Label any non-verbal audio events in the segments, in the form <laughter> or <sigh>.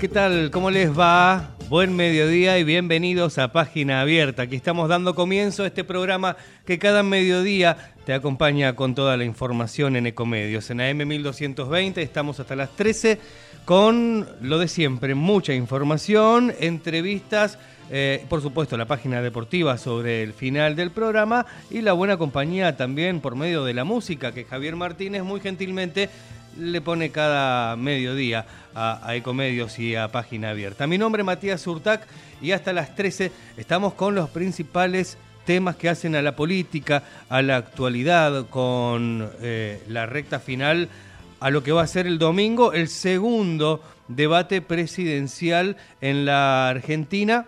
¿Qué tal? ¿Cómo les va? Buen mediodía y bienvenidos a Página Abierta. Aquí estamos dando comienzo a este programa que cada mediodía te acompaña con toda la información en Ecomedios. En AM 1220 estamos hasta las 13 con lo de siempre, mucha información, entrevistas, eh, por supuesto la página deportiva sobre el final del programa y la buena compañía también por medio de la música que Javier Martínez muy gentilmente le pone cada mediodía a, Ecomedios y a Página Abierta. Mi nombre es Matías Urtac y hasta las 13 estamos con los principales temas que hacen a la política, a la actualidad, con eh, la recta final a lo que va a ser el domingo, el segundo debate presidencial en la Argentina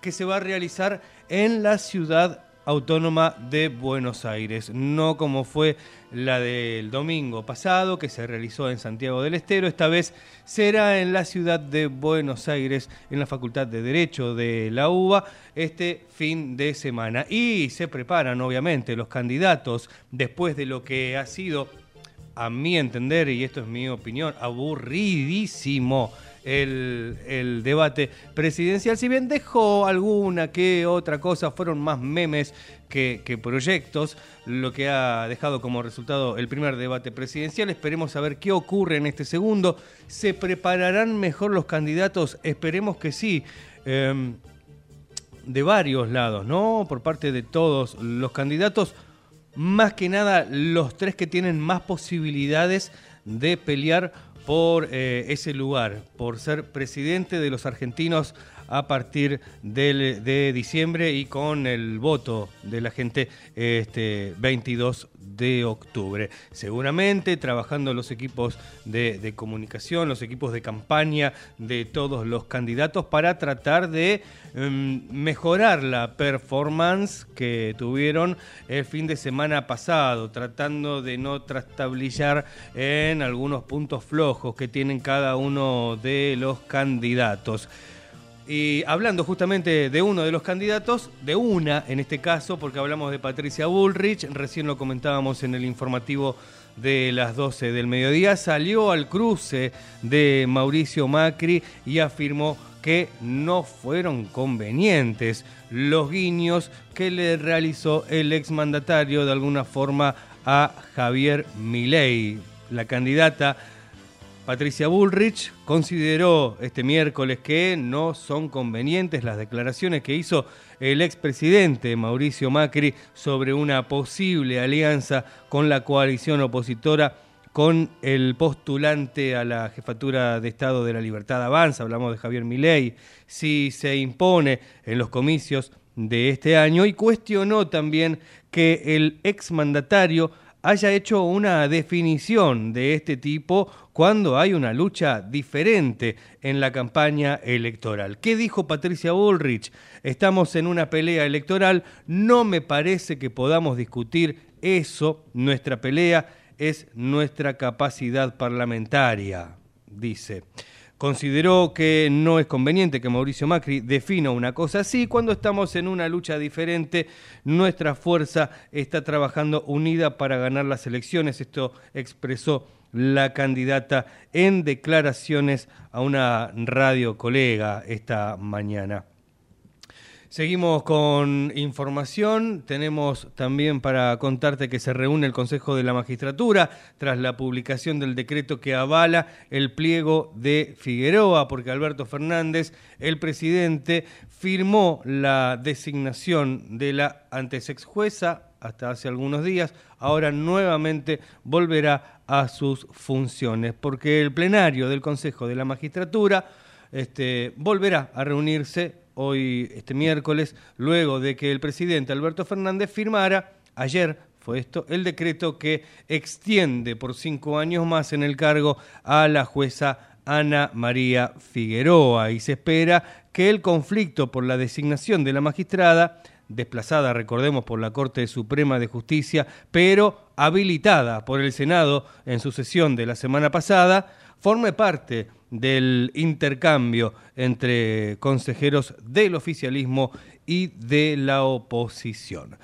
que se va a realizar en la ciudad Autónoma de Buenos Aires, no como fue la del domingo pasado que se realizó en Santiago del Estero, esta vez será en la ciudad de Buenos Aires, en la Facultad de Derecho de la UBA, este fin de semana. Y se preparan obviamente los candidatos después de lo que ha sido, a mi entender, y esto es mi opinión, aburridísimo el, debate presidencial. Si bien dejó alguna que otra cosa, fueron más memes que, proyectos, lo que ha dejado como resultado el primer debate presidencial. Esperemos a ver qué ocurre en este segundo. ¿Se prepararán mejor los candidatos? Esperemos que sí. Em, de varios lados, ¿no? Por parte de todos los candidatos. Más que nada, los tres que tienen más posibilidades de pelear por eh, ese lugar, por ser presidente de los argentinos a partir de diciembre y con el voto de la gente este 22 de octubre. Seguramente trabajando los equipos de, comunicación, los equipos de campaña de todos los candidatos para tratar de em, mejorar la performance que tuvieron el fin de semana pasado, tratando de no trastabillar en algunos puntos flojos que tienen cada uno de los candidatos. Y hablando justamente de uno de los candidatos, de una en este caso, porque hablamos de Patricia Bullrich, recién lo comentábamos en el informativo de las 12 del mediodía, salió al cruce de Mauricio Macri y afirmó que no fueron convenientes los guiños que le realizó el exmandatario de alguna forma a Javier Milei, la candidata Patricia Bullrich consideró este miércoles que no son convenientes las declaraciones que hizo el expresidente Mauricio Macri sobre una posible alianza con la coalición opositora con el postulante a la jefatura de Estado de la Libertad Avanza, hablamos de Javier Milei, si se impone en los comicios de este año y cuestionó también que el exmandatario haya hecho una definición de este tipo cuando hay una lucha diferente en la campaña electoral. ¿Qué dijo Patricia Bullrich? Estamos en una pelea electoral, no me parece que podamos discutir eso, nuestra pelea es nuestra capacidad parlamentaria, dice. Consideró que no es conveniente que Mauricio Macri defina una cosa así. Cuando estamos en una lucha diferente, nuestra fuerza está trabajando unida para ganar las elecciones. Esto expresó la candidata en declaraciones a una radio colega esta mañana. Seguimos con información. Tenemos también para contarte que se reúne el Consejo de la Magistratura tras la publicación del decreto que avala el pliego de Figueroa, porque Alberto Fernández, el presidente, firmó la designación de la antes ex jueza hasta hace algunos días, ahora nuevamente volverá a sus funciones, porque el plenario del Consejo de la Magistratura este, volverá a reunirse hoy, este miércoles, luego de que el presidente Alberto Fernández firmara ayer fue esto, el decreto que extiende por cinco años más en el cargo a la jueza Ana María Figueroa. Y se espera que el conflicto por la designación de la magistrada, desplazada, recordemos, por la Corte Suprema de Justicia, pero habilitada por el Senado en su sesión de la semana pasada, forme parte del intercambio entre consejeros del oficialismo y de la oposición.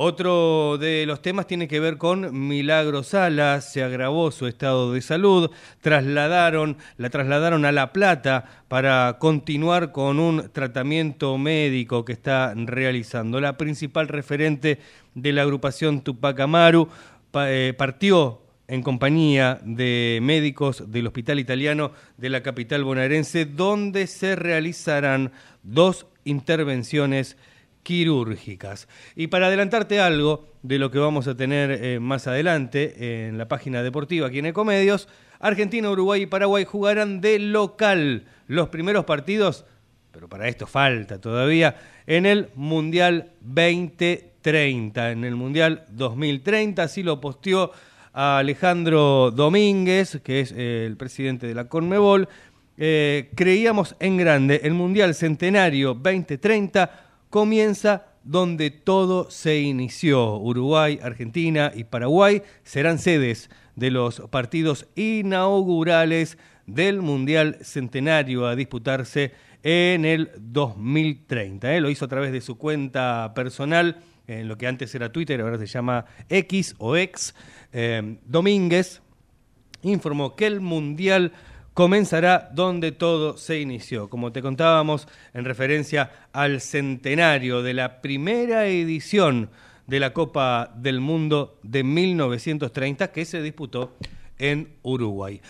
Otro de los temas tiene que ver con Milagro Sala, se agravó su estado de salud, trasladaron, la trasladaron a La Plata para continuar con un tratamiento médico que está realizando. La principal referente de la agrupación Tupac Amaru eh, partió en compañía de médicos del Hospital Italiano de la capital bonaerense, donde se realizarán dos intervenciones quirúrgicas. Y para adelantarte algo de lo que vamos a tener eh, más adelante en la página deportiva aquí en Ecomedios, Argentina, Uruguay y Paraguay jugarán de local los primeros partidos, pero para esto falta todavía, en el Mundial 2030, en el Mundial 2030, así lo posteó Alejandro Domínguez, que es eh, el presidente de la Conmebol. Eh, creíamos en grande, el Mundial Centenario 2030 comienza donde todo se inició. Uruguay, Argentina y Paraguay serán sedes de los partidos inaugurales del Mundial Centenario a disputarse en el 2030. ¿eh? Lo hizo a través de su cuenta personal, en lo que antes era Twitter, ahora se llama X o X. Eh, Domínguez informó que el Mundial comenzará donde todo se inició, como te contábamos en referencia al centenario de la primera edición de la Copa del Mundo de 1930 que se disputó en Uruguay.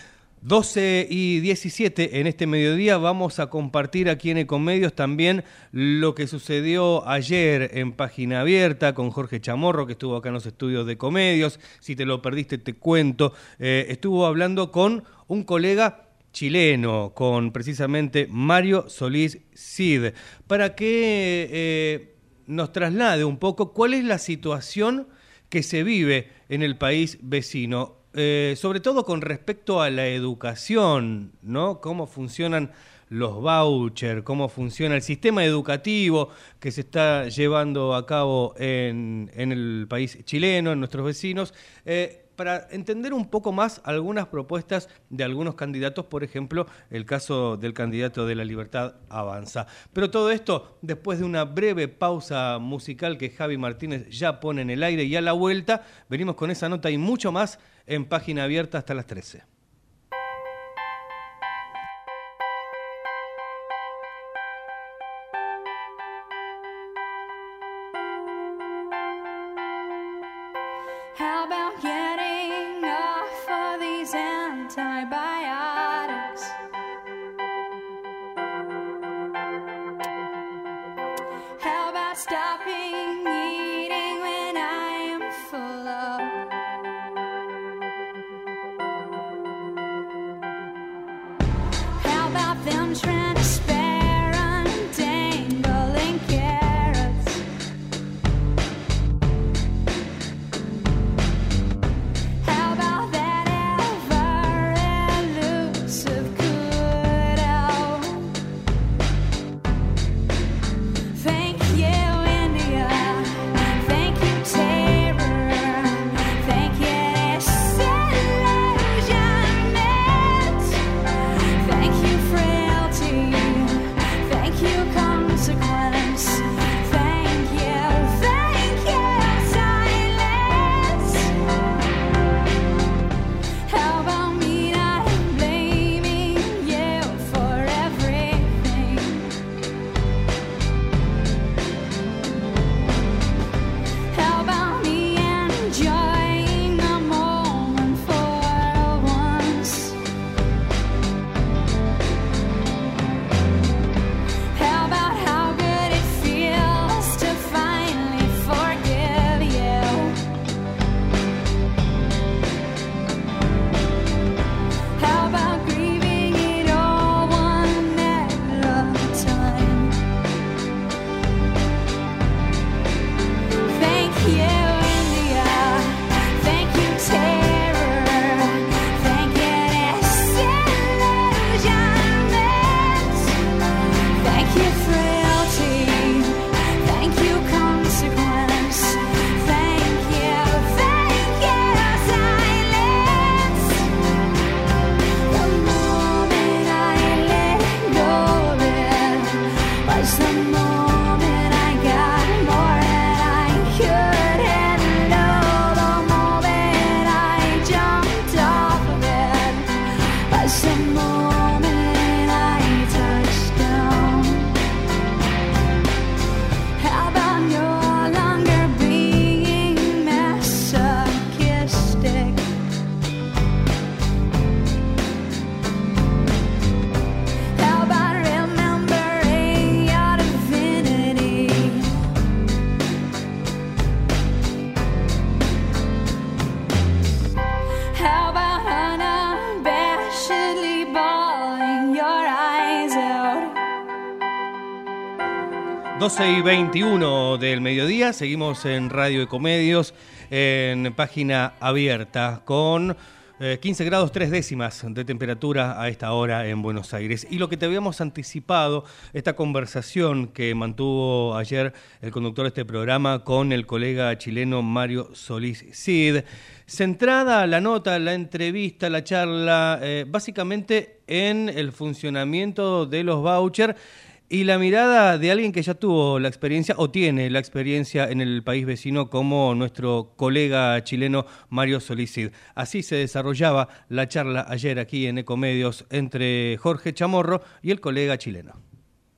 12 y 17 en este mediodía vamos a compartir aquí en Ecomedios también lo que sucedió ayer en Página Abierta con Jorge Chamorro que estuvo acá en los estudios de Comedios. Si te lo perdiste te cuento. Eh, estuvo hablando con un colega chileno, con precisamente Mario Solís Cid, para que eh, nos traslade un poco cuál es la situación que se vive en el país vecino, eh, sobre todo con respecto a la educación, ¿no? Cómo funcionan los vouchers, cómo funciona el sistema educativo que se está llevando a cabo en, el país chileno, en nuestros vecinos. Eh, para entender un poco más algunas propuestas de algunos candidatos, por ejemplo, el caso del candidato de la Libertad Avanza. Pero todo esto después de una breve pausa musical que Javi Martínez ya pone en el aire y a la vuelta venimos con esa nota y mucho más en página abierta hasta las 13. 12 y 21 del mediodía, seguimos en Radio Ecomedios, en página abierta, con 15 eh, grados 3 décimas de temperatura a esta hora en Buenos Aires. Y lo que te habíamos anticipado, esta conversación que mantuvo ayer el conductor de este programa con el colega chileno Mario Solís Cid, centrada la nota, la entrevista, la charla, eh, básicamente en el funcionamiento de los vouchers y la mirada de alguien que ya tuvo la experiencia o tiene la experiencia en el país vecino como nuestro colega chileno Mario Solicid. Así se desarrollaba la charla ayer aquí en Ecomedios entre Jorge Chamorro y el colega chileno.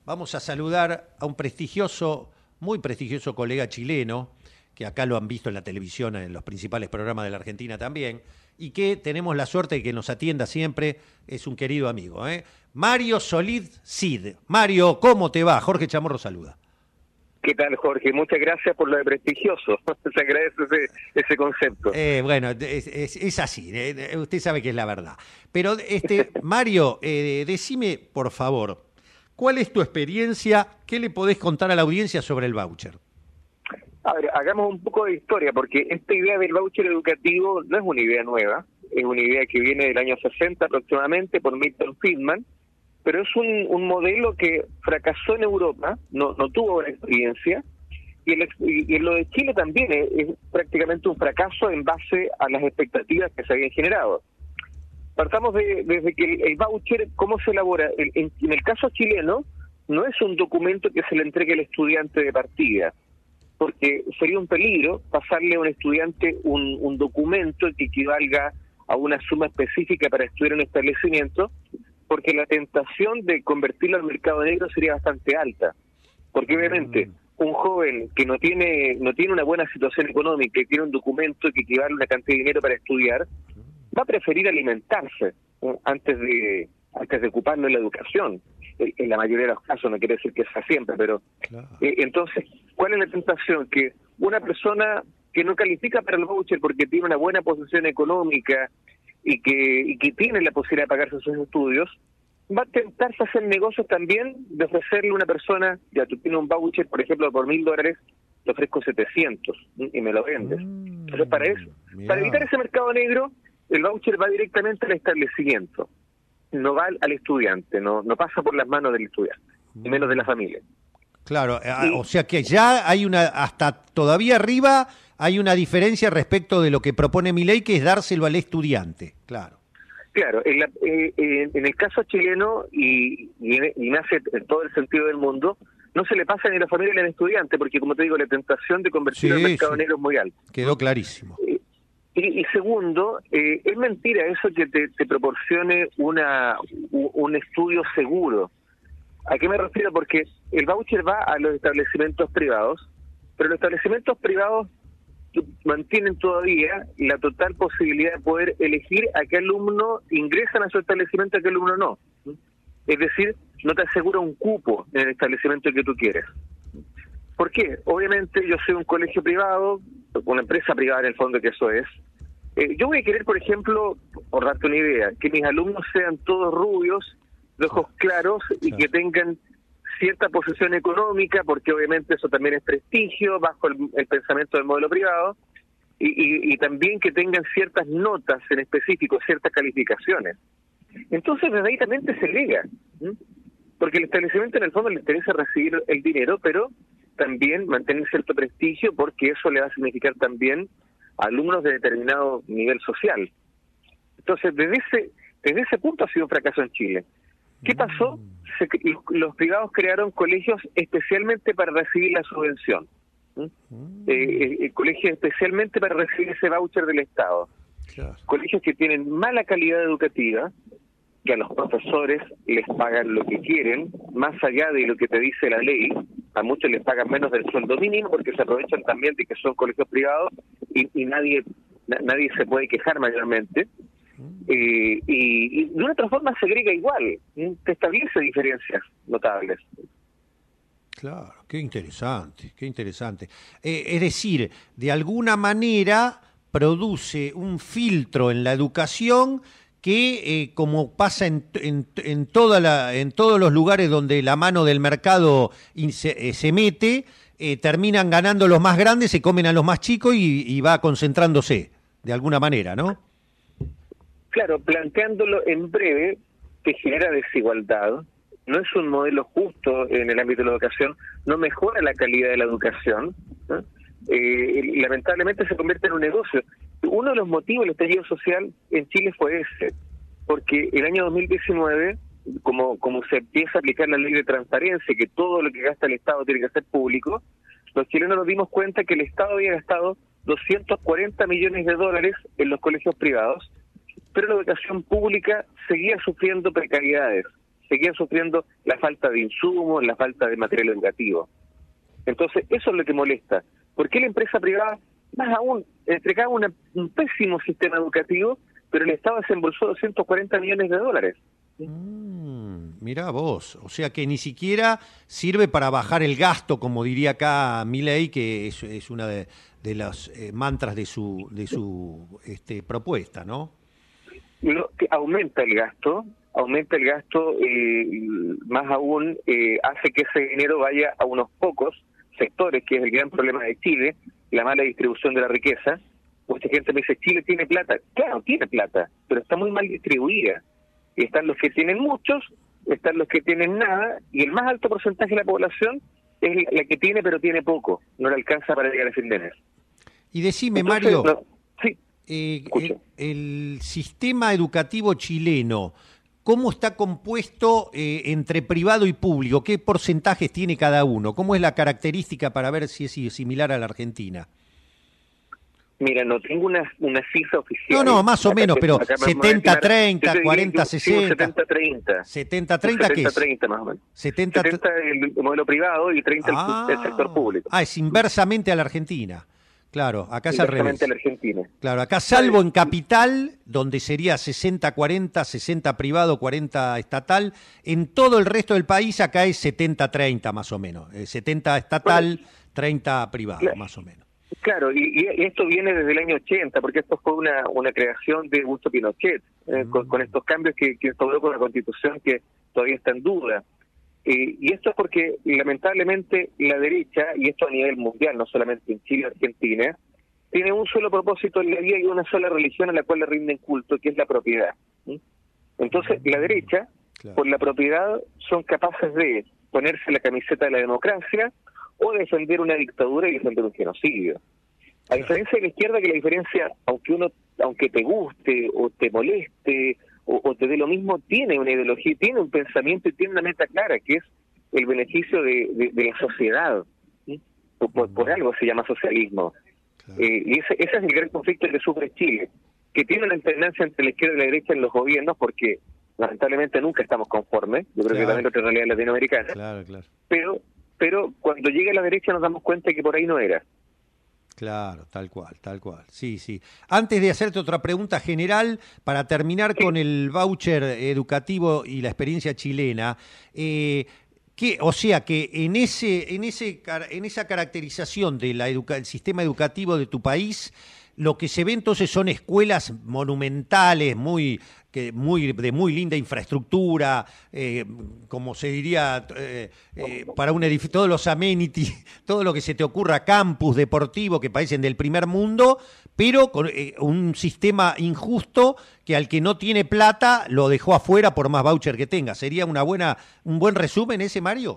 Vamos a saludar a un prestigioso, muy prestigioso colega chileno, que acá lo han visto en la televisión, en los principales programas de la Argentina también, y que tenemos la suerte de que nos atienda siempre, es un querido amigo. ¿eh? Mario Solid Cid. Mario, ¿cómo te va? Jorge Chamorro saluda. ¿Qué tal, Jorge? Muchas gracias por lo de prestigioso. <laughs> Se agradece ese, concepto. Eh, bueno, es, así, eh, usted sabe que es la verdad. Pero, este, <laughs> Mario, eh, decime, por favor, ¿cuál es tu experiencia? ¿Qué le podés contar a la audiencia sobre el voucher? A ver, hagamos un poco de historia, porque esta idea del voucher educativo no es una idea nueva, es una idea que viene del año 60 aproximadamente por Milton Friedman, pero es un, modelo que fracasó en Europa, no, no tuvo buena experiencia, y, el, y, lo de Chile también es, prácticamente un fracaso en base a las expectativas que se habían generado. Partamos de, desde que el, voucher, ¿cómo se elabora? en, en el caso chileno, no es un documento que se le entregue al estudiante de partida porque sería un peligro pasarle a un estudiante un, documento que equivalga a una suma específica para estudiar un establecimiento, porque la tentación de convertirlo al mercado negro sería bastante alta. Porque obviamente mm. un joven que no tiene no tiene una buena situación económica y tiene un documento que equivale a una cantidad de dinero para estudiar, va a preferir alimentarse antes de antes de ocuparlo en la educación en la mayoría de los casos, no quiere decir que sea siempre, pero eh, entonces, ¿cuál es la tentación? Que una persona que no califica para el voucher porque tiene una buena posición económica y que, y que tiene la posibilidad de pagarse sus estudios, va a tentarse hacer negocios también de ofrecerle a una persona, ya tú tienes un voucher, por ejemplo, por mil dólares, te ofrezco 700 y me lo vendes. Mm, Entonces, para eso, para evitar ese mercado negro, el voucher va directamente al establecimiento no va al estudiante, no, no pasa por las manos del estudiante, ni menos de la familia. Claro, eh, o sea que ya hay una, hasta todavía arriba hay una diferencia respecto de lo que propone mi ley, que es dárselo al estudiante, claro. Claro, en, eh, en el caso chileno, y, y, nace en todo el sentido del mundo, no se le pasa ni a la familia ni al estudiante, porque como te digo, la tentación de convertir al mercado negro es muy alta. Quedó clarísimo. Eh, y, segundo, eh, es mentira eso que te, proporcione una, un estudio seguro. ¿A qué me refiero? Porque el voucher va a los establecimientos privados, pero los establecimientos privados mantienen todavía la total posibilidad de poder elegir a qué alumno ingresan a su establecimiento y a qué alumno no. Es decir, no te asegura un cupo en el establecimiento que tú quieres. ¿Por qué? Obviamente yo soy un colegio privado, una empresa privada en el fondo que eso es. Eh, yo voy a querer, por ejemplo, por darte una idea, que mis alumnos sean todos rubios, de ojos claros y que tengan cierta posición económica, porque obviamente eso también es prestigio bajo el, pensamiento del modelo privado, y, también que tengan ciertas notas en específico, ciertas calificaciones. Entonces, desde ahí también porque el establecimiento en el fondo le interesa recibir el dinero, pero también mantener cierto prestigio porque eso le va a significar también alumnos de determinado nivel social. Entonces, desde ese, desde ese punto ha sido un fracaso en Chile. ¿Qué pasó? Mm. Los privados crearon colegios especialmente para recibir la subvención. ¿Mm? Eh, eh, eh, colegios especialmente para recibir ese voucher del Estado. Colegios que tienen mala calidad educativa, que a los profesores les pagan lo que quieren, más allá de lo que te dice la ley, a muchos les pagan menos del sueldo mínimo porque se aprovechan también de que son colegios privados y, nadie nadie se puede quejar mayormente. Eh, y, de una otra forma se agrega igual, te establece diferencias notables. Claro, qué interesante, qué interesante. Eh, es decir, de alguna manera produce un filtro en la educación que, eh, como pasa en, en, todos los lugares donde la mano del mercado se, mete, terminan ganando los más grandes, se comen a los más chicos y, y va concentrándose, de alguna manera, ¿no? Claro, planteándolo en breve, que genera desigualdad, no es un modelo justo en el ámbito de la educación, no mejora la calidad de la educación, eh, lamentablemente se convierte en un negocio. Uno de los motivos del estallido social en Chile fue ese, porque el año 2019, como, como se empieza a aplicar la ley de transparencia, que todo lo que gasta el Estado tiene que ser público, los chilenos nos dimos cuenta que el Estado había gastado 240 millones de dólares en los colegios privados, pero la educación pública seguía sufriendo precariedades seguían sufriendo la falta de insumos, la falta de material educativo. Entonces, eso es lo que molesta. ¿Por qué la empresa privada, más aún, entregaba un pésimo sistema educativo, pero el Estado desembolsó 240 millones de dólares? Mm, mirá vos, o sea que ni siquiera sirve para bajar el gasto, como diría acá Milei, que es, una de, las eh, mantras de su, de su este, propuesta, ¿no? Que aumenta el gasto, aumenta el gasto, eh, más aún eh, hace que ese dinero vaya a unos pocos sectores, que es el gran problema de Chile, la mala distribución de la riqueza. Mucha gente me dice, Chile tiene plata. Claro, tiene plata, pero está muy mal distribuida. Y están los que tienen muchos, están los que tienen nada, y el más alto porcentaje de la población es la que tiene, pero tiene poco. No le alcanza para llegar a fin de mes. Y decime, Mario, eh, el sistema educativo chileno, ¿Cómo está compuesto eh, entre privado y público? ¿Qué porcentajes tiene cada uno? ¿Cómo es la característica para ver si es similar a la Argentina? Mira, no tengo una, una cifra oficial. No, no, más o menos, pero 70-30, 40-60. 70-30. 70-30, ¿qué es? 70-30 más o menos. 70, el modelo privado y 30 el ah. sector público. Ah, es inversamente a la Argentina. Claro, acá es al revés. la Argentina. Claro, acá salvo en capital, donde sería 60-40, 60 privado, 40 estatal, en todo el resto del país acá es 70-30 más o menos. 70 eh, estatal, 30 privado más o menos. Claro, y, esto viene desde el año 80, porque esto fue una, una creación de Augusto Pinochet, eh, con, con, estos cambios que, que instauró con la Constitución que todavía está en duda. Eh, y esto es porque lamentablemente la derecha, y esto a nivel mundial, no solamente en Chile o Argentina, tiene un solo propósito en la vida y una sola religión a la cual le rinden culto, que es la propiedad. Entonces, la derecha, por la propiedad, son capaces de ponerse la camiseta de la democracia o defender una dictadura y defender un genocidio. A diferencia de la izquierda, que la diferencia, aunque uno, aunque te guste o te moleste o, te dé lo mismo, tiene una ideología, tiene un pensamiento y tiene una meta clara, que es el beneficio de, la sociedad. Por, algo se llama socialismo. Eh, y ese, es el gran conflicto que sufre Chile, que tiene una alternancia entre la izquierda y la derecha en los gobiernos, porque lamentablemente nunca estamos conformes, yo creo que también otra realidad latinoamericana, claro, claro. pero pero cuando llega a la derecha nos damos cuenta que por ahí no era. Claro, tal cual, tal cual. Sí, sí. Antes de hacerte otra pregunta general, para terminar con el voucher educativo y la experiencia chilena, eh, o sea que en ese, en ese, en esa caracterización del sistema educativo de tu país, lo que se ve entonces son escuelas monumentales, muy, que muy, de muy linda infraestructura, eh, como se diría, eh, eh, para un edificio, todos los amenities, <laughs> todo lo que se te ocurra, campus deportivo que parecen del primer mundo, pero con un sistema injusto que al que no tiene plata lo dejó afuera por más voucher que tenga. ¿Sería una buena, un buen resumen ese, Mario?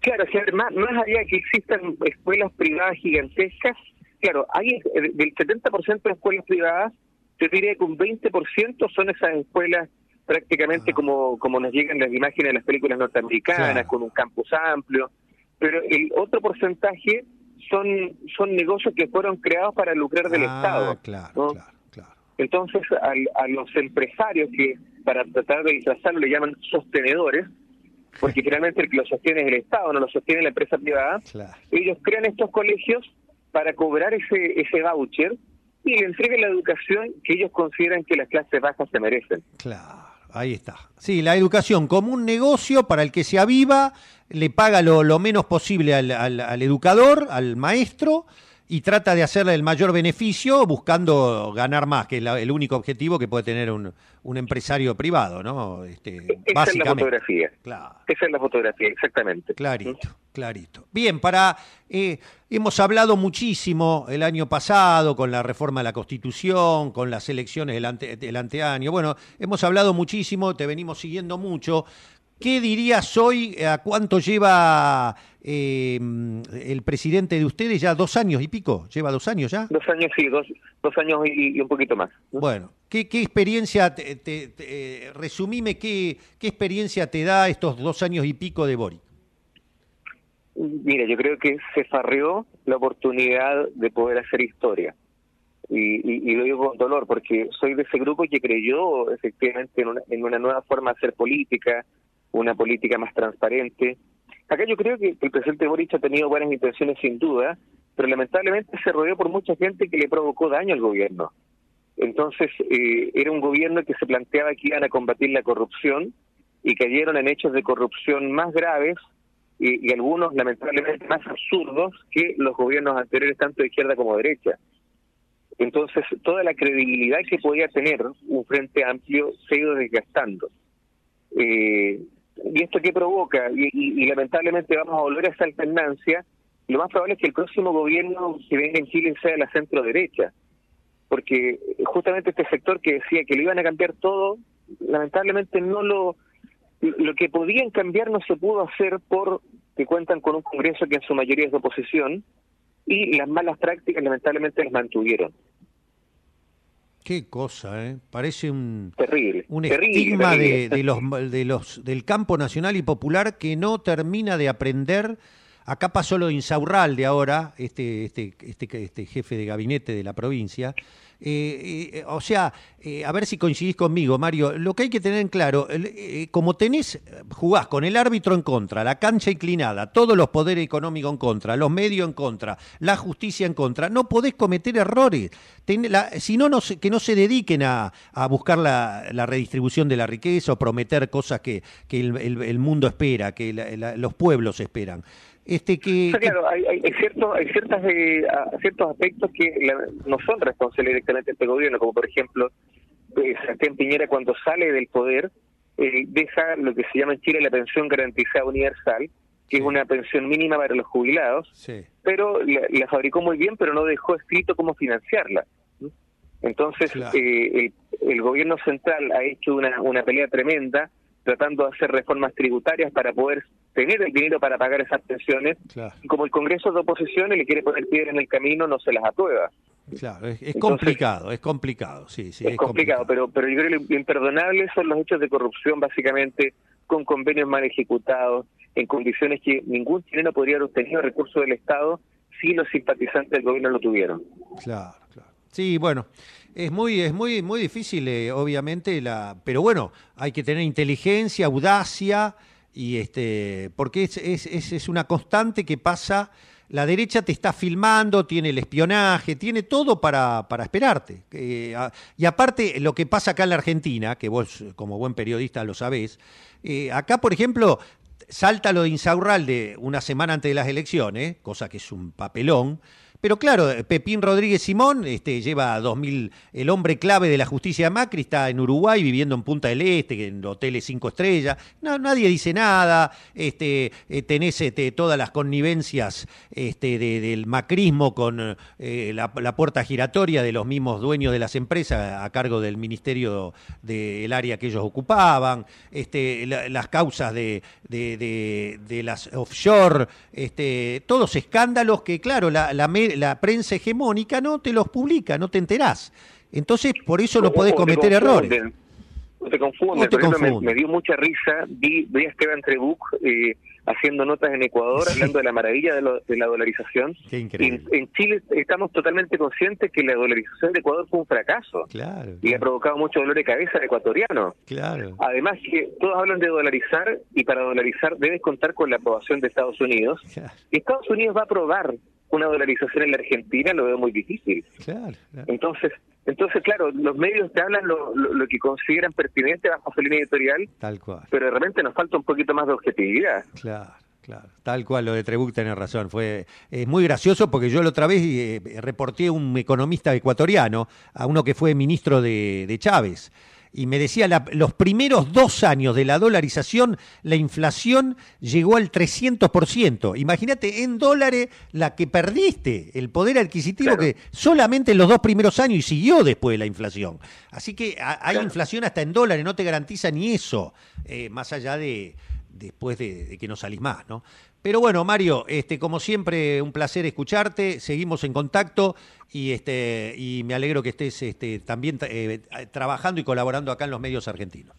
Claro, más, más allá de que existan escuelas privadas gigantescas, claro, hay eh, del 70% de escuelas privadas, yo diría que un 20% son esas escuelas prácticamente ah. como, como nos llegan las imágenes de las películas norteamericanas, con un campus amplio, pero el otro porcentaje son, son negocios que fueron creados para lucrar del ah, Estado. Claro, claro, claro. Entonces, a, los empresarios que para tratar de disfrazarlo le llaman sostenedores, porque <laughs> finalmente el que lo sostiene es el Estado, no lo sostiene la empresa privada, ellos crean estos colegios para cobrar ese, ese voucher y le entreguen la educación que ellos consideran que las clases bajas se merecen. Claro, ahí está. Sí, la educación como un negocio para el que se aviva, le paga lo, menos posible al, al, educador, al maestro, y trata de hacerle el mayor beneficio buscando ganar más, que es el único objetivo que puede tener un, un empresario privado, ¿no? Este, Esa es la fotografía. Claro. Esa es la fotografía, exactamente. Clarito, clarito. Bien, para eh, hemos hablado muchísimo el año pasado con la reforma de la Constitución, con las elecciones del, ante, del anteaño. Bueno, hemos hablado muchísimo, te venimos siguiendo mucho. ¿Qué dirías hoy? ¿A cuánto lleva eh, el presidente de ustedes? ¿Ya dos años y pico? ¿Lleva dos años ya? Dos años, sí, dos, dos años y, un poquito más. Bueno, ¿qué, qué experiencia, te, resumime, qué, qué experiencia te da estos dos años y pico de Boric? Mira, yo creo que se farreó la oportunidad de poder hacer historia. Y, y, lo digo con dolor, porque soy de ese grupo que creyó efectivamente en una, en una nueva forma de hacer política, una política más transparente. Acá yo creo que el presidente Boric ha tenido buenas intenciones sin duda, pero lamentablemente se rodeó por mucha gente que le provocó daño al gobierno. Entonces, eh, era un gobierno que se planteaba que iban a combatir la corrupción y cayeron en hechos de corrupción más graves y, algunos lamentablemente más absurdos que los gobiernos anteriores, tanto de izquierda como de derecha. Entonces, toda la credibilidad que podía tener un frente amplio se ha ido desgastando. Eh, ¿Y esto qué provoca? Y, lamentablemente vamos a volver a esa alternancia. Lo más probable es que el próximo gobierno que venga en Chile sea la centro derecha, porque justamente este sector que decía que lo iban a cambiar todo, lamentablemente no lo lo que podían cambiar no se pudo hacer por que cuentan con un Congreso que en su mayoría es de oposición y las malas prácticas lamentablemente las mantuvieron. Qué cosa, ¿eh? Parece un, terrible, un estigma De, de, los, de los, del campo nacional y popular que no termina de aprender. Acá pasó lo de Insaurralde ahora, este, este, este, este jefe de gabinete de la provincia, eh, eh, o sea, eh, a ver si coincidís conmigo, Mario, lo que hay que tener en claro, como tenés, jugás con el árbitro en contra, la cancha inclinada, todos los poderes económicos en contra, los medios en contra, la justicia en contra, no podés cometer errores. si no, que no se dediquen a, buscar la, redistribución de la riqueza o prometer cosas que, el, mundo espera, que los pueblos esperan. Este que, claro, hay, hay, ciertos, hay ciertas, eh, ciertos aspectos que no son responsables directamente de este gobierno, como por ejemplo, eh, Sebastián Piñera cuando sale del poder eh, deja lo que se llama en Chile la pensión garantizada universal, que es una pensión mínima para los jubilados, pero la, fabricó muy bien, pero no dejó escrito cómo financiarla. Entonces, eh, el, el, gobierno central ha hecho una, una pelea tremenda tratando de hacer reformas tributarias para poder tener el dinero para pagar esas pensiones. Y como el Congreso de oposición le quiere poner piedra en el camino, no se las aprueba. Claro, es, complicado, es complicado, sí, sí. Es, complicado, pero pero yo creo que lo imperdonable son los hechos de corrupción, básicamente, con convenios mal ejecutados, en condiciones que ningún chileno podría haber obtenido recursos del Estado si los simpatizantes del gobierno lo tuvieron. Claro. Sí, bueno, es muy, es muy, muy difícil, eh, obviamente, la, pero bueno, hay que tener inteligencia, audacia, y este, porque es, es, es, una constante que pasa. La derecha te está filmando, tiene el espionaje, tiene todo para, para esperarte. Eh, y aparte, lo que pasa acá en la Argentina, que vos como buen periodista lo sabés, eh, acá, por ejemplo, salta lo de Insaurralde una semana antes de las elecciones, cosa que es un papelón, pero claro, Pepín Rodríguez Simón este, lleva 2000, el hombre clave de la justicia Macri está en Uruguay viviendo en Punta del Este, en hoteles cinco estrellas. Nadie dice nada. Este, eh, tenés este, todas las connivencias este, del macrismo con eh, la, puerta giratoria de los mismos dueños de las empresas a cargo del ministerio del área que ellos ocupaban. Las causas de, de, de, las offshore, todos escándalos que, claro, la, la la prensa hegemónica no te los publica, no te enterás. Entonces, por eso no podés cometer errores. No te confundes, Me, dio mucha risa, vi, a Esteban Trebuch eh, haciendo notas en Ecuador, hablando de la maravilla de, la dolarización. En, Chile estamos totalmente conscientes que la dolarización de Ecuador fue un fracaso. Claro, Y ha provocado mucho dolor de cabeza al ecuatoriano. Claro. Además que todos hablan de dolarizar y para dolarizar debes contar con la aprobación de Estados Unidos. Y Estados Unidos va a aprobar una dolarización en la Argentina lo veo muy difícil. Claro, Entonces, entonces claro, los medios te hablan lo, lo, que consideran pertinente bajo su línea editorial, Tal cual. pero de repente nos falta un poquito más de objetividad. Claro. Claro, tal cual, lo de Trebuch tiene razón. Fue es muy gracioso porque yo la otra vez eh, reporté a un economista ecuatoriano, a uno que fue ministro de, de Chávez, y me decía, la- los primeros dos años de la dolarización, la inflación llegó al 300%. Imagínate, en dólares, la que perdiste, el poder adquisitivo Claro. que solamente en los dos primeros años y siguió después la inflación. Así que a- hay Claro. inflación hasta en dólares, no te garantiza ni eso, eh, más allá de después de, de que no salís más, ¿no? Pero bueno, Mario, este, como siempre, un placer escucharte, seguimos en contacto y este, y me alegro que estés este, también eh, trabajando y colaborando acá en los medios argentinos.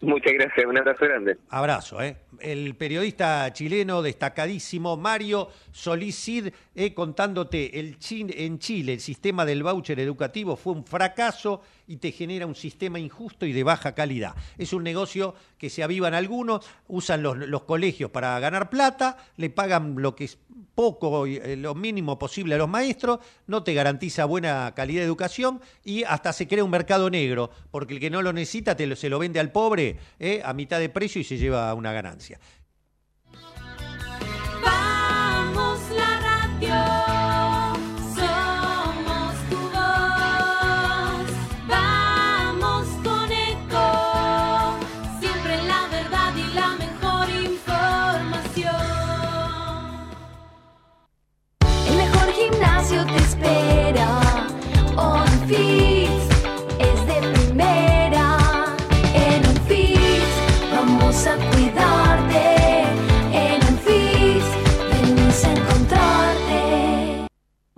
Muchas gracias, un abrazo grande. Abrazo, ¿eh? El periodista chileno destacadísimo Mario Solís Cid, eh, contándote, el Chin- en Chile el sistema del voucher educativo fue un fracaso y te genera un sistema injusto y de baja calidad. Es un negocio que se avivan algunos, usan los, colegios para ganar plata, le pagan lo que es poco, eh, lo mínimo posible a los maestros, no te garantiza buena calidad de educación y hasta se crea un mercado negro, porque el que no lo necesita se lo vende al pobre eh, a mitad de precio y se lleva una ganancia.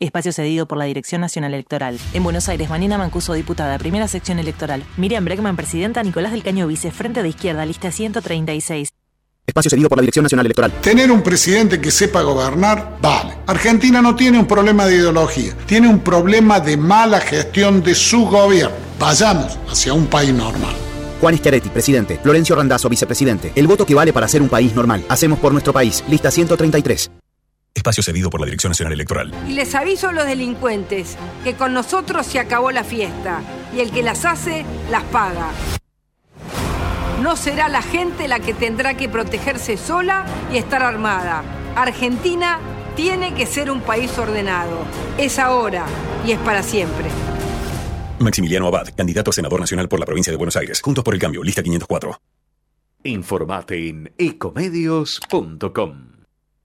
Espacio cedido por la Dirección Nacional Electoral. En Buenos Aires, Manina Mancuso, diputada, primera sección electoral. Miriam Bregman, presidenta. Nicolás del Caño, vice, frente de izquierda, lista 136. Espacio cedido por la Dirección Nacional Electoral. Tener un presidente que sepa gobernar, vale. Argentina no tiene un problema de ideología, tiene un problema de mala gestión de su gobierno. Vayamos hacia un país normal. Juan Schiaretti, presidente. Florencio Randazzo, vicepresidente. El voto que vale para ser un país normal. Hacemos por nuestro país. Lista 133. Espacio cedido por la Dirección Nacional Electoral. Y les aviso a los delincuentes que con nosotros se acabó la fiesta y el que las hace las paga. No será la gente la que tendrá que protegerse sola y estar armada. Argentina tiene que ser un país ordenado. Es ahora y es para siempre. Maximiliano Abad, candidato a senador nacional por la provincia de Buenos Aires. Juntos por el cambio, lista 504. Informate en ecomedios.com.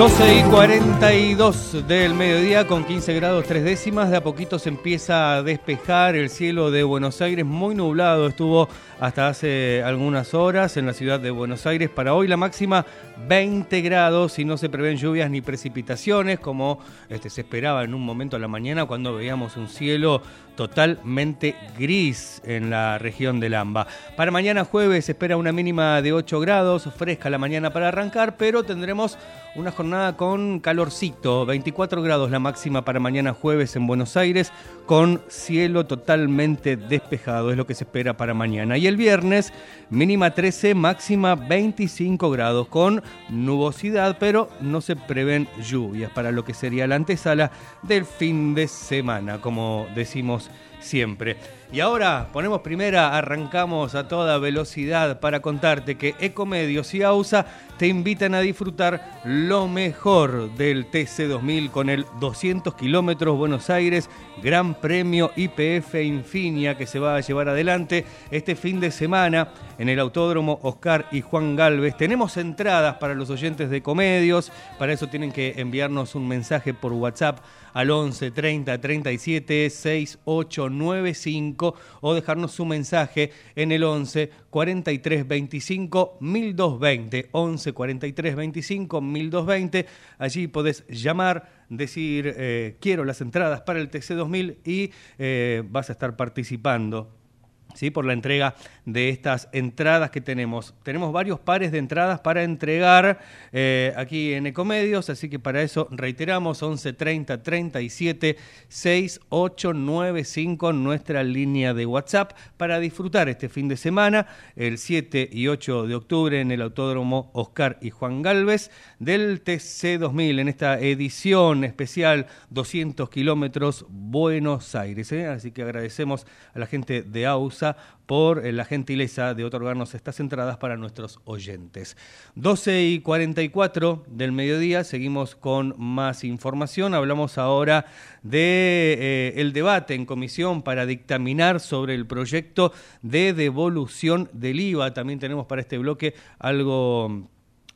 12 y 42 del mediodía con 15 grados 3 décimas. De a poquito se empieza a despejar el cielo de Buenos Aires. Muy nublado estuvo hasta hace algunas horas en la ciudad de Buenos Aires. Para hoy la máxima 20 grados y no se prevén lluvias ni precipitaciones como este, se esperaba en un momento a la mañana cuando veíamos un cielo totalmente gris en la región del AMBA. Para mañana jueves se espera una mínima de 8 grados, fresca la mañana para arrancar, pero tendremos una jornada con calorcito, 24 grados la máxima para mañana jueves en Buenos Aires, con cielo totalmente despejado, es lo que se espera para mañana. Y el viernes, mínima 13, máxima 25 grados, con nubosidad, pero no se prevén lluvias para lo que sería la antesala del fin de semana, como decimos siempre. Y ahora ponemos primera, arrancamos a toda velocidad para contarte que Ecomedios y AUSA te invitan a disfrutar lo mejor del TC2000 con el 200 kilómetros Buenos Aires, Gran Premio IPF Infinia que se va a llevar adelante este fin de semana en el Autódromo Oscar y Juan Galvez. Tenemos entradas para los oyentes de Ecomedios, para eso tienen que enviarnos un mensaje por WhatsApp al 11 30 37 6895 o dejarnos su mensaje en el 11 43 25 1220. 11 43 25 1220. Allí podés llamar, decir eh, quiero las entradas para el TC2000 y eh, vas a estar participando ¿sí? por la entrega de estas entradas que tenemos. Tenemos varios pares de entradas para entregar eh, aquí en Ecomedios, así que para eso reiteramos 11 30 37 6895 nuestra línea de WhatsApp para disfrutar este fin de semana, el 7 y 8 de octubre en el Autódromo Oscar y Juan Galvez del TC 2000 en esta edición especial 200 kilómetros Buenos Aires. ¿eh? Así que agradecemos a la gente de Por eh, la gentileza de otorgarnos estas entradas para nuestros oyentes. 12 y 44 del mediodía, seguimos con más información. Hablamos ahora de eh, el debate en comisión para dictaminar sobre el proyecto de devolución del IVA. También tenemos para este bloque algo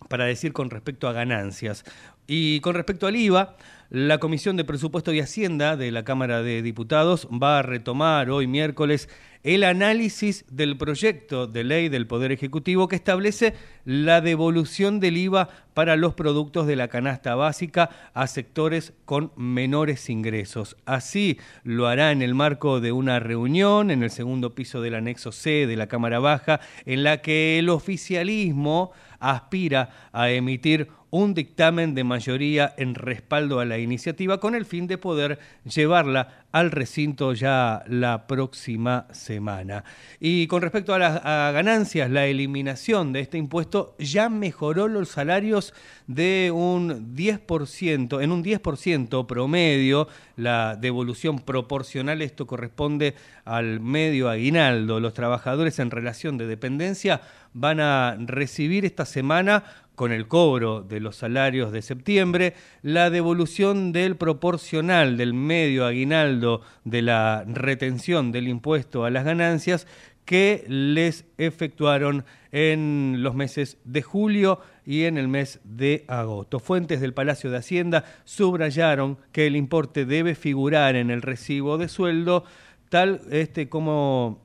para decir con respecto a ganancias. Y con respecto al IVA, la Comisión de Presupuesto y Hacienda de la Cámara de Diputados va a retomar hoy miércoles el análisis del proyecto de ley del Poder Ejecutivo que establece la devolución del IVA para los productos de la canasta básica a sectores con menores ingresos. Así lo hará en el marco de una reunión en el segundo piso del anexo C de la Cámara Baja, en la que el oficialismo aspira a emitir un dictamen de mayoría en respaldo a la iniciativa con el fin de poder llevarla al recinto ya la próxima semana. Y con respecto a las ganancias, la eliminación de este impuesto ya mejoró los salarios de un 10%, en un 10% promedio, la devolución proporcional, esto corresponde al medio aguinaldo. Los trabajadores en relación de dependencia van a recibir esta semana con el cobro de los salarios de septiembre, la devolución del proporcional del medio aguinaldo de la retención del impuesto a las ganancias que les efectuaron en los meses de julio y en el mes de agosto. Fuentes del Palacio de Hacienda subrayaron que el importe debe figurar en el recibo de sueldo tal este como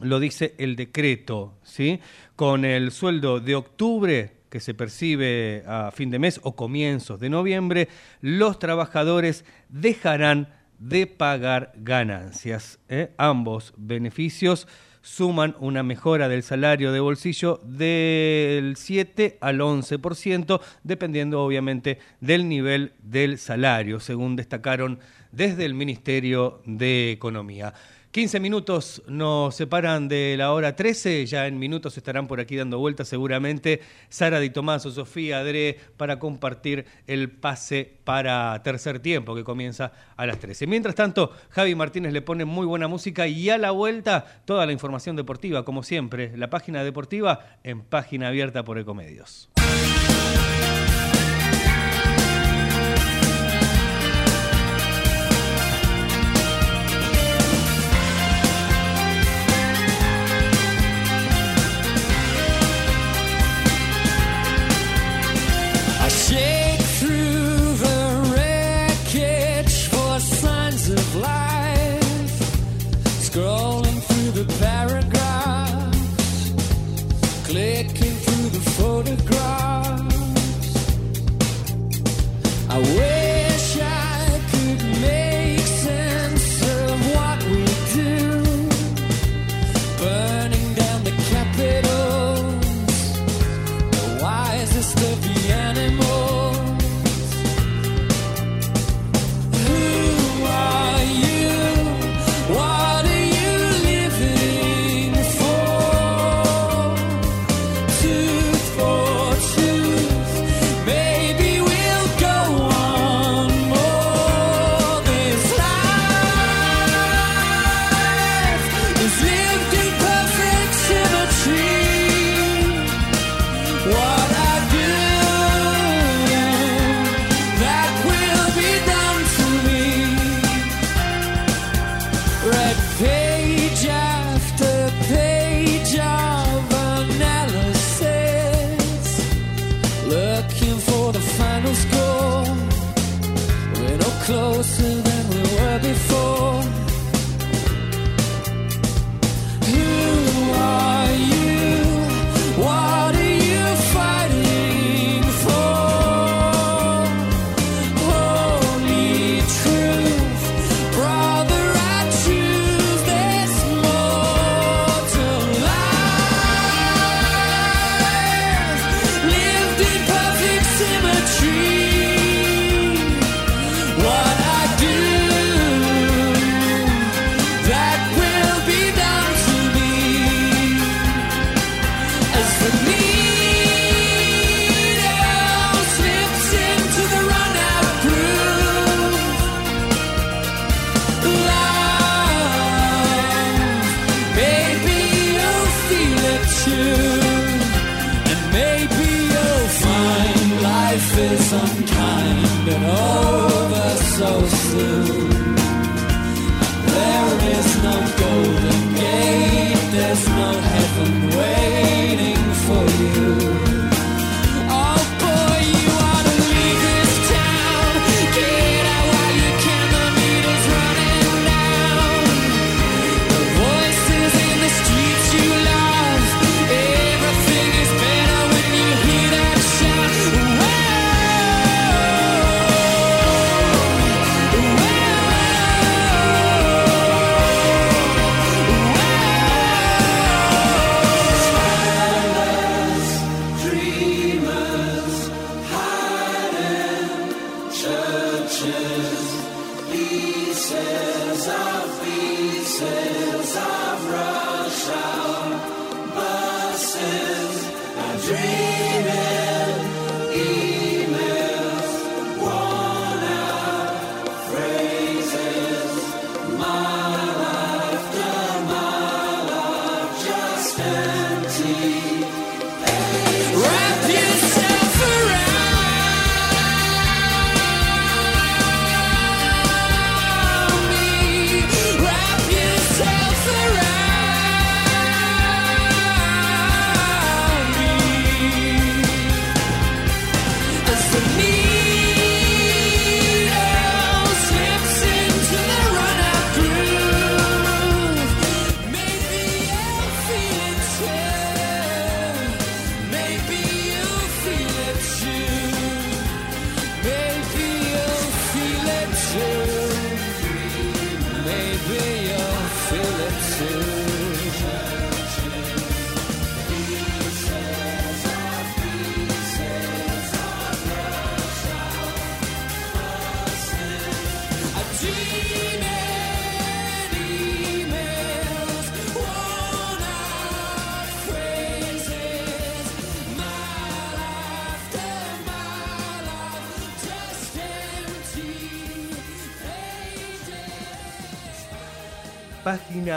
lo dice el decreto, ¿sí? Con el sueldo de octubre que se percibe a fin de mes o comienzos de noviembre, los trabajadores dejarán de pagar ganancias. ¿eh? Ambos beneficios suman una mejora del salario de bolsillo del 7 al 11%, dependiendo obviamente del nivel del salario, según destacaron desde el Ministerio de Economía. 15 minutos nos separan de la hora 13, ya en minutos estarán por aquí dando vueltas seguramente Sara Di Tomás o Sofía Adre para compartir el pase para tercer tiempo que comienza a las 13. Mientras tanto, Javi Martínez le pone muy buena música y a la vuelta toda la información deportiva, como siempre, la página deportiva en página abierta por Ecomedios. Clicking through the photograph.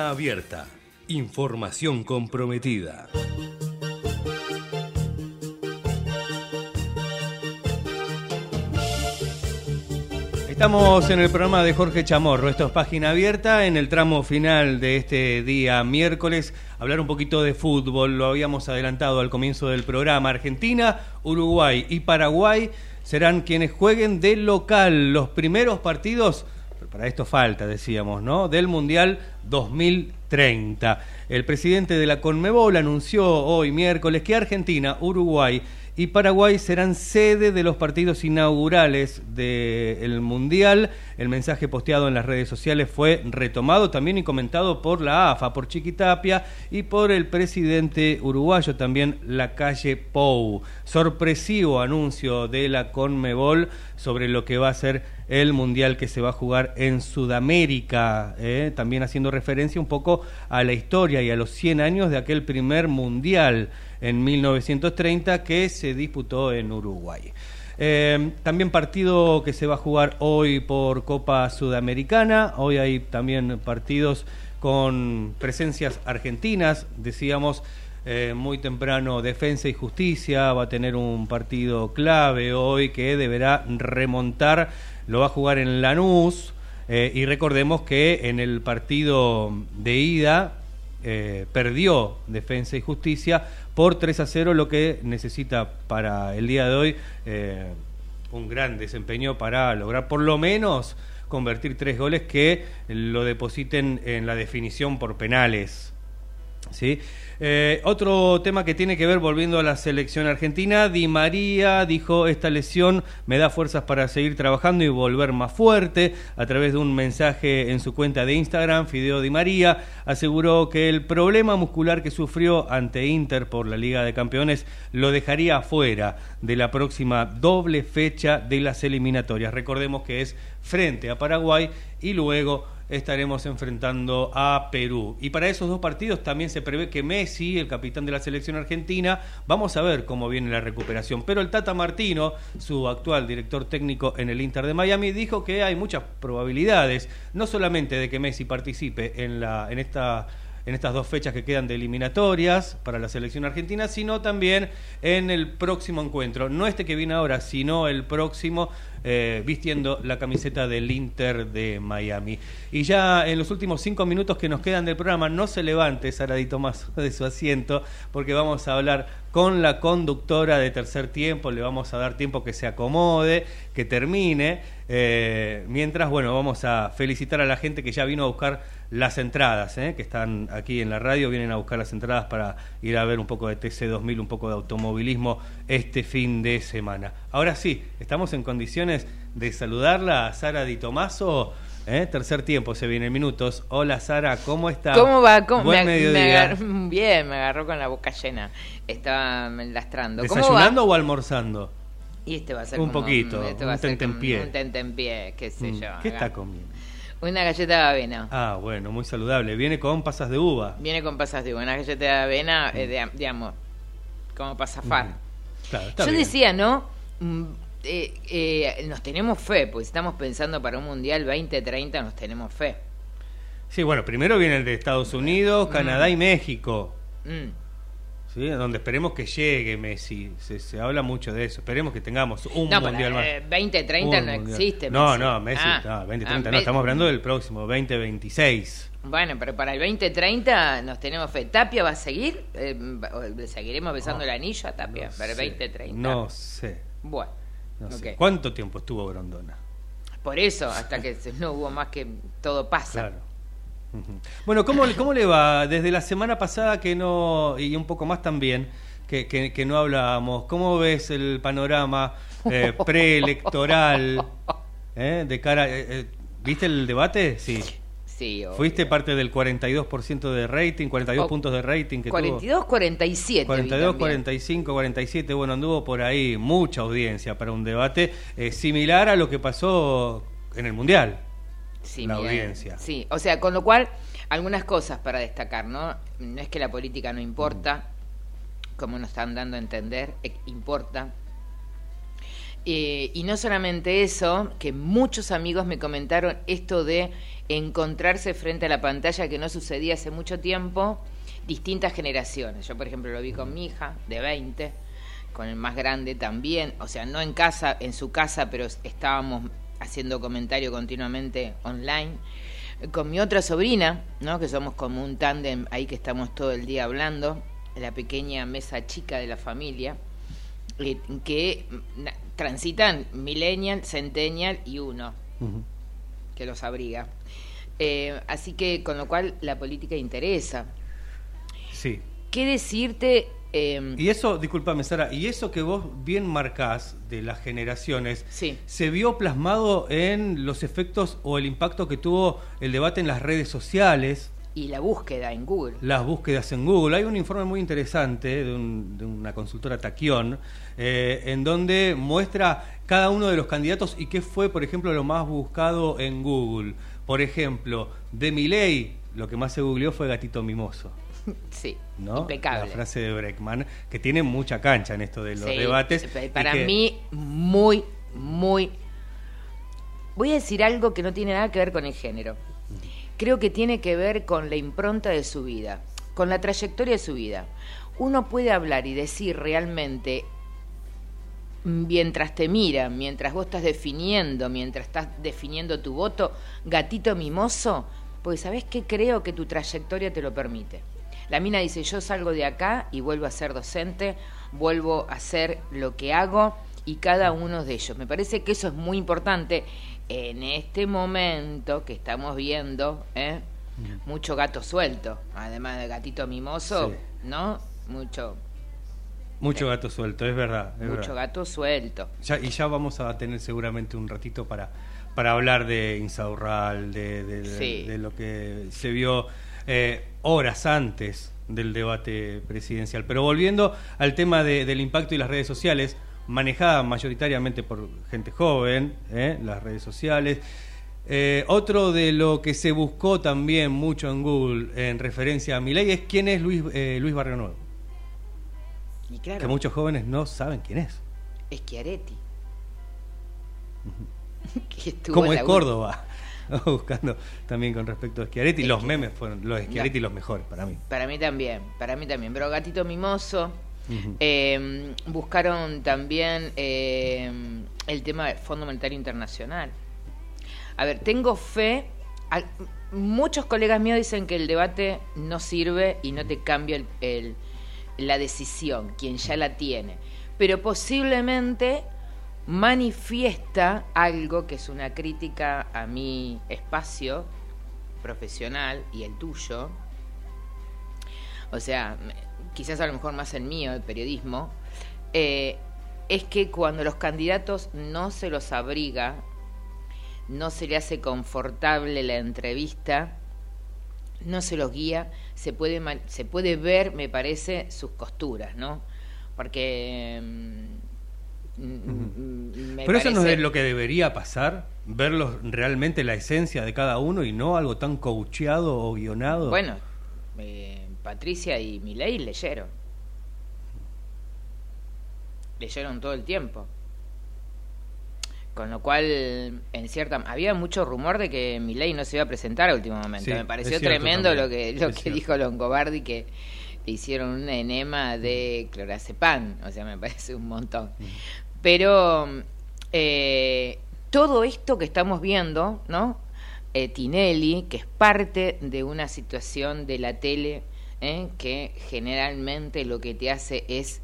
Abierta. Información comprometida. Estamos en el programa de Jorge Chamorro, esto es Página Abierta, en el tramo final de este día miércoles, hablar un poquito de fútbol, lo habíamos adelantado al comienzo del programa, Argentina, Uruguay y Paraguay serán quienes jueguen de local. Los primeros partidos, para esto falta, decíamos, ¿no? Del Mundial 2030. El presidente de la Conmebol anunció hoy miércoles que Argentina, Uruguay y Paraguay serán sede de los partidos inaugurales del Mundial. El mensaje posteado en las redes sociales fue retomado también y comentado por la AFA, por Chiquitapia y por el presidente uruguayo también, la calle Pou. Sorpresivo anuncio de la Conmebol sobre lo que va a ser el Mundial que se va a jugar en Sudamérica, ¿eh? también haciendo referencia un poco a la historia y a los 100 años de aquel primer Mundial en 1930 que se disputó en Uruguay. Eh, también partido que se va a jugar hoy por Copa Sudamericana. Hoy hay también partidos con presencias argentinas. Decíamos eh, muy temprano Defensa y Justicia va a tener un partido clave hoy que deberá remontar. Lo va a jugar en Lanús. Eh, y recordemos que en el partido de ida eh, perdió Defensa y Justicia por 3 a 0, lo que necesita para el día de hoy un gran desempeño para lograr por lo menos convertir tres goles que lo depositen en la definición por penales. ¿sí? Eh, otro tema que tiene que ver, volviendo a la selección argentina, Di María dijo, esta lesión me da fuerzas para seguir trabajando y volver más fuerte. A través de un mensaje en su cuenta de Instagram, Fideo Di María aseguró que el problema muscular que sufrió ante Inter por la Liga de Campeones lo dejaría fuera de la próxima doble fecha de las eliminatorias. Recordemos que es frente a Paraguay y luego estaremos enfrentando a Perú. Y para esos dos partidos también se prevé que Messi, el capitán de la selección argentina, vamos a ver cómo viene la recuperación. Pero el Tata Martino, su actual director técnico en el Inter de Miami, dijo que hay muchas probabilidades, no solamente de que Messi participe en, la, en esta en estas dos fechas que quedan de eliminatorias para la selección argentina, sino también en el próximo encuentro. No este que viene ahora, sino el próximo, eh, vistiendo la camiseta del Inter de Miami. Y ya en los últimos cinco minutos que nos quedan del programa, no se levante Saradito más <laughs> de su asiento, porque vamos a hablar con la conductora de tercer tiempo, le vamos a dar tiempo que se acomode, que termine, eh, mientras, bueno, vamos a felicitar a la gente que ya vino a buscar las entradas, ¿eh? que están aquí en la radio, vienen a buscar las entradas para ir a ver un poco de TC2000, un poco de automovilismo este fin de semana. Ahora sí, estamos en condiciones de saludarla a Sara Di Tomaso. ¿eh? Tercer tiempo, se viene minutos. Hola Sara, ¿cómo está? ¿Cómo va? ¿Cómo? Buen me, mediodía. me bien, me agarró con la boca llena. Estaba lastrando. ¿Cómo ¿Desayunando va? o almorzando? Y este va a ser Un como poquito, este un tentempié. Un tentempié, qué sé Mm, yo. ¿Qué está comiendo? Una galleta de avena. Ah, bueno, muy saludable. Viene con pasas de uva. Viene con pasas de una galleta de avena, eh, de, digamos, como para zafar. Claro, está Yo bien. decía, ¿no? Mm, eh, eh, nos tenemos fe, pues estamos pensando para un Mundial 2030, nos tenemos fe. Sí, bueno, primero viene el de Estados Unidos, Canadá y México. Mm. ¿Sí? Donde esperemos que llegue Messi. Se, se habla mucho de eso. Esperemos que tengamos un No, mundial más. eh, 2030 Un no mundial. existe. No, Messi. no, Messi, Ah, no, 2030 ah, no, estamos hablando del próximo, 2026. Bueno, pero para el 2030 nos tenemos fe. ¿Tapia va a seguir? Eh, ¿Le seguiremos besando el anillo a Tapia para el 2030? No sé. Bueno, no sé. ok. ¿Cuánto tiempo estuvo Grondona? por eso, hasta que no hubo más que todo pasa. Claro. Bueno, ¿cómo, ¿cómo le va? Desde la semana pasada que no, y un poco más también, que, que, que no hablábamos, ¿cómo ves el panorama eh, <laughs> preelectoral eh, de cara... eh, eh, ¿Viste el debate? Sí. Sí. Fuiste parte del 42% de rating, 42 Oh, puntos de rating que 42, 47. vi 42, también. 45, 47, bueno, anduvo por ahí mucha audiencia para un debate eh, similar a lo que pasó en el Mundial. Sí, la mira, audiencia. Sí, o sea, con lo cual, algunas cosas para destacar, ¿no? No es que la política no importa, como nos están dando a entender, eh, importa. Eh, y no solamente eso, que muchos amigos me comentaron esto de encontrarse frente a la pantalla que no sucedía hace mucho tiempo, distintas generaciones. Yo, por ejemplo, lo vi con mi hija de 20, con el más grande también, o sea, no en casa, en su casa, pero estábamos haciendo comentario continuamente online. Con mi otra sobrina, ¿no? que somos como un tándem ahí que estamos todo el día hablando, la pequeña mesa chica de la familia, eh, que mm, transitan millennial, centennial y uno, que los abriga. Eh, así que con lo cual la política interesa. Sí. ¿Qué decirte? Eh, Y eso, discúlpame Sara, y eso que vos bien marcás de las generaciones, ¿se vio plasmado en los efectos o el impacto que tuvo el debate en las redes sociales? y la búsqueda en Google. las búsquedas en Google. Hay un informe muy interesante de, un- de una consultora Taquión, eh, en donde muestra cada uno de los candidatos y qué fue, por ejemplo, lo más buscado en Google. Por ejemplo, de Miley, lo que más se googleó fue gatito mimoso. <laughs> Sí, ¿no? impecable. La frase de Breckman, que tiene mucha cancha en esto de los Sí, debates. y Para que- mí, muy, muy... Voy a decir algo que no tiene nada que ver con el género. Creo que tiene que ver con la impronta de su vida, con la trayectoria de su vida. Uno puede hablar y decir realmente mientras te miran, mientras vos estás definiendo, mientras estás definiendo tu voto, gatito mimoso, pues sabés que creo que tu trayectoria te lo permite. La mina dice, yo salgo de acá y vuelvo a ser docente, vuelvo a hacer lo que hago y cada uno de ellos. Me parece que eso es muy importante en este momento que estamos viendo, ¿eh? mucho gato suelto, además de gatito mimoso, Sí. ¿no? Mucho, Mucho gato suelto, es verdad. es mucho verdad. gato suelto. Ya- y ya vamos a tener seguramente un ratito para, para hablar de Insaurral, de, de- de- Sí. de lo que se vio eh, horas antes del debate presidencial. Pero volviendo al tema de- del impacto y las redes sociales, manejada mayoritariamente por gente joven, ¿eh? las redes sociales. Eh, otro de lo que se buscó también mucho en Google en referencia a Milei es quién es Luis, eh, Luis Barrio Nuevo. Y claro, Que muchos jóvenes no saben quién es. es Chiaretti. <laughs> Que ¿Cómo es Córdoba? <laughs> Buscando también con respecto a Schiaretti. Los memes fueron los Schiaretti los mejores para mí. Para mí también, para mí también. Pero Gatito Mimoso, eh, buscaron también eh, el tema del Fondo Monetario Internacional. A ver, tengo fe. a- muchos colegas míos dicen que el debate no sirve y no te cambia el- el- la decisión, quien ya la tiene. Pero posiblemente manifiesta algo que es una crítica a mi espacio profesional y el tuyo, o sea, quizás a lo mejor más el mío, el periodismo, eh, es que cuando los candidatos no se los abriga, no se le hace confortable la entrevista, no se los guía, se puede, se puede ver, me parece, sus costuras, ¿no? Porque... mm, mm, me Pero eso no es lo que debería pasar, verlos realmente la esencia de cada uno y no algo tan coacheado o guionado. Bueno, eh, Patricia y Milei leyeron. Leyeron todo el tiempo. Con lo cual, en cierta había mucho rumor de que Milei no se iba a presentar a último momento. Sí, Me pareció tremendo también, lo que lo es que cierto. dijo Longobardi que le hicieron un enema de clorazepam, o sea, me parece un montón. Pero eh, todo esto que estamos viendo, ¿no? Eh, Tinelli, que es parte de una situación de la tele ¿eh? que generalmente lo que te hace es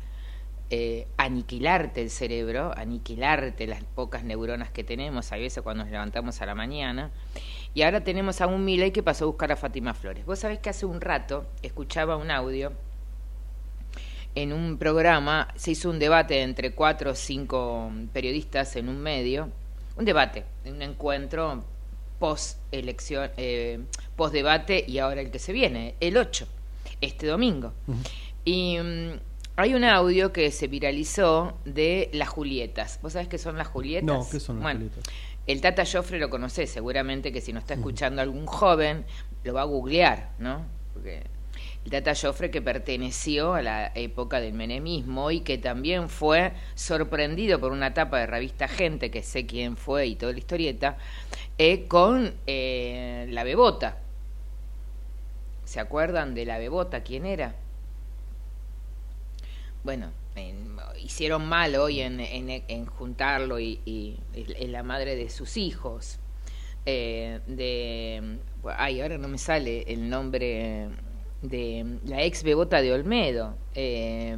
eh, aniquilarte el cerebro, aniquilarte las pocas neuronas que tenemos a veces cuando nos levantamos a la mañana. Y ahora tenemos a un Milei que pasó a buscar a Fátima Flores. Vos sabés que hace un rato escuchaba un audio en un programa, se hizo un debate entre cuatro o cinco periodistas en un medio, un debate, un encuentro post elección, eh, post debate y ahora el que se viene, el 8, este domingo. Y mm, hay un audio que se viralizó de las Julietas. ¿Vos sabés qué son las Julietas? No, ¿qué son las Bueno, Julietas? El Tata Joffre lo conoce, seguramente que si no está escuchando algún joven, lo va a googlear, ¿no? Porque el Tata Joffre que perteneció a la época del menemismo y que también fue sorprendido por una tapa de revista Gente, que sé quién fue y toda la historieta, eh, con eh, la bebota. ¿Se acuerdan de la bebota? ¿Quién era? Bueno, en- hicieron mal hoy en, juntarlo y, y es la madre de sus hijos. Eh, de ay ahora no me sale el nombre de la ex bebota de Olmedo eh,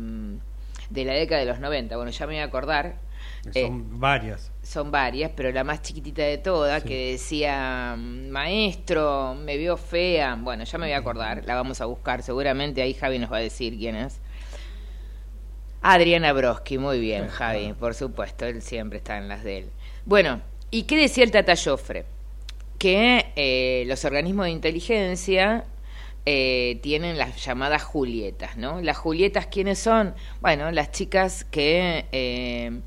de la década de los 90 bueno ya me voy a acordar Eh, Son varias. son varias, pero la más chiquitita de todas, que decía, maestro, me veo fea. Bueno, ya me voy a acordar, la vamos a buscar. Seguramente ahí Javi nos va a decir quién es. Adriana Broski, muy bien, Javi, por supuesto, él siempre está en las de él. Bueno, ¿y qué decía el Tata Joffre? Que eh, los organismos de inteligencia eh, tienen las llamadas Julietas, ¿no? Las Julietas, ¿quiénes son? Bueno, las chicas que eh,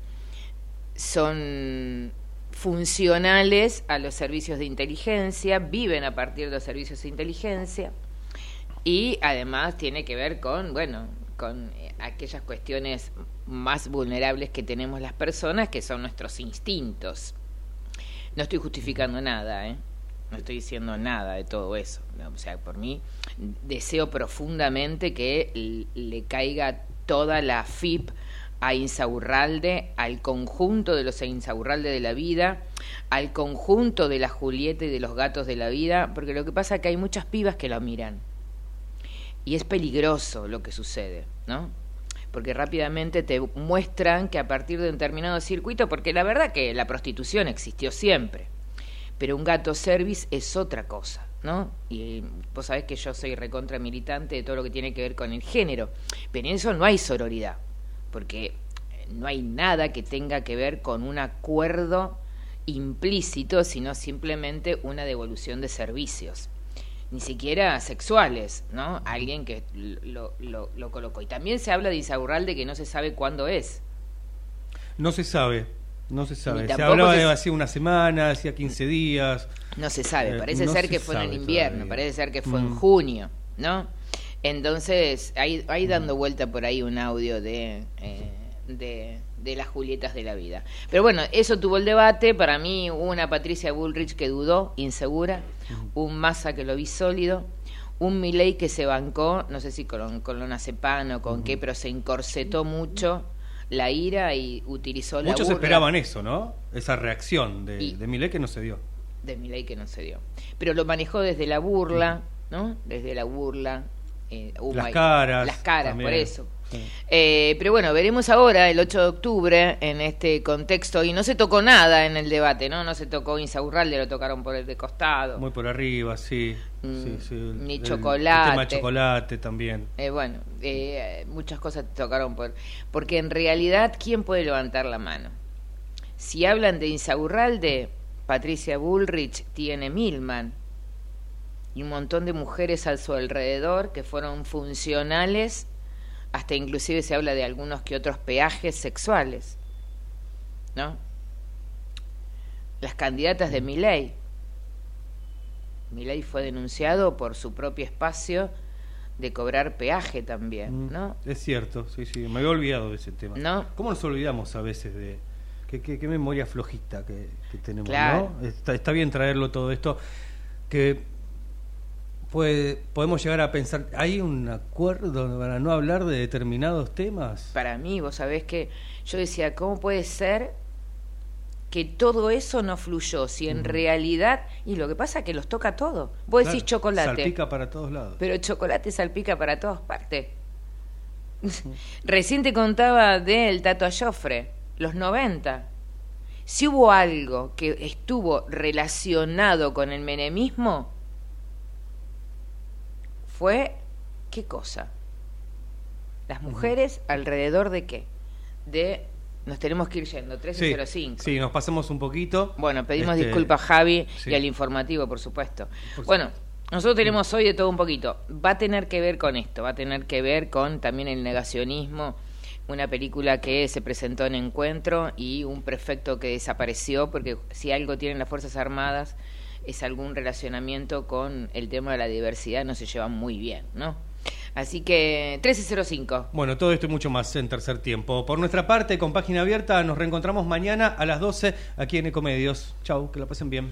son funcionales a los servicios de inteligencia, viven a partir de los servicios de inteligencia y además tiene que ver con, bueno, con aquellas cuestiones más vulnerables que tenemos las personas, que son nuestros instintos. No estoy justificando nada, ¿eh? No estoy diciendo nada de todo eso. O sea, por mí deseo profundamente que le caiga toda la FIP a Insaurralde, al conjunto de los Insaurralde de la vida, al conjunto de la Julieta y de los gatos de la vida, porque lo que pasa es que hay muchas pibas que lo miran. Y es peligroso lo que sucede, ¿no? Porque rápidamente te muestran que a partir de un determinado circuito, porque la verdad que la prostitución existió siempre, pero un gato service es otra cosa, ¿no? Y vos sabés que yo soy recontra militante de todo lo que tiene que ver con el género, pero en eso no hay sororidad, porque no hay nada que tenga que ver con un acuerdo implícito, sino simplemente una devolución de servicios ni siquiera sexuales, ¿no? Alguien que lo, lo, lo colocó. Y también se habla de Insaurralde que no se sabe cuándo es. No se sabe, no se sabe. Se hablaba de hace una semana, hacía 15 días. No se sabe, Eh, parece no ser se que fue en el invierno, todavía. parece ser que fue en Mm. junio, ¿no? Entonces, hay, hay dando vuelta por ahí un audio de, eh, de, de las Julietas de la vida. Pero bueno, eso tuvo el debate. Para mí, hubo una Patricia Bullrich que dudó, insegura, un Massa que lo vi sólido, un Milei que se bancó, no sé si con, con lonazepam o con qué, pero se encorsetó mucho la ira y utilizó la Muchos burla esperaban eso, ¿no? Esa reacción de, Y- de Milei que no se dio. de Milei que no se dio. Pero lo manejó desde la burla, ¿no? Desde la burla. eh, Las caras Las caras, por eso. Sí. Eh, pero bueno, veremos ahora, el 8 de octubre, en este contexto, y no se tocó nada en el debate, ¿no? No se tocó Insaurralde, lo tocaron por el de costado. Muy por arriba, sí. Mm, sí, sí. Ni el- chocolate. El tema de chocolate también. Eh, bueno, eh, muchas cosas tocaron por... Porque en realidad, ¿quién puede levantar la mano? Si hablan de Insaurralde, Patricia Bullrich tiene Milman y un montón de mujeres a su alrededor que fueron funcionales, hasta inclusive se habla de algunos que otros peajes sexuales, ¿no? Las candidatas de Milei. Milei fue denunciado por su propio espacio de cobrar peaje también, Mm, ¿no? Es cierto, sí, sí. Me había olvidado de ese tema. ¿No? ¿Cómo nos olvidamos a veces de... Qué, qué- qué memoria flojita que, que tenemos, Claro. ¿no? Está, está bien traerlo todo esto. Que puede, podemos llegar a pensar, ¿hay un acuerdo para no hablar de determinados temas? Para mí, vos sabés que yo decía, ¿cómo puede ser que todo eso no fluyó? Si en realidad, y lo que pasa es que los toca todo. Vos decís chocolate, Salpica para todos lados. pero el chocolate salpica para todas partes. <laughs> Recién te contaba del Tato Ayofre, los 90. Si hubo algo que estuvo relacionado con el menemismo, fue, ¿qué cosa? Las mujeres alrededor de qué? De, nos tenemos que ir yendo, 1305. Sí, nos pasamos un poquito. Bueno, pedimos Este, disculpas a Javi sí. y al informativo, por supuesto. Por bueno, nosotros tenemos hoy de todo un poquito. Va a tener que ver con esto, va a tener que ver con también el negacionismo, una película que se presentó en Encuentro y un prefecto que desapareció, porque si algo tienen las Fuerzas Armadas es algún relacionamiento con el tema de la diversidad, no se llevan muy bien, ¿no? Así que 1305. Bueno, todo esto y mucho más en tercer tiempo. Por nuestra parte, con página abierta, nos reencontramos mañana a las 12 aquí en Ecomedios. Chau, que la pasen bien.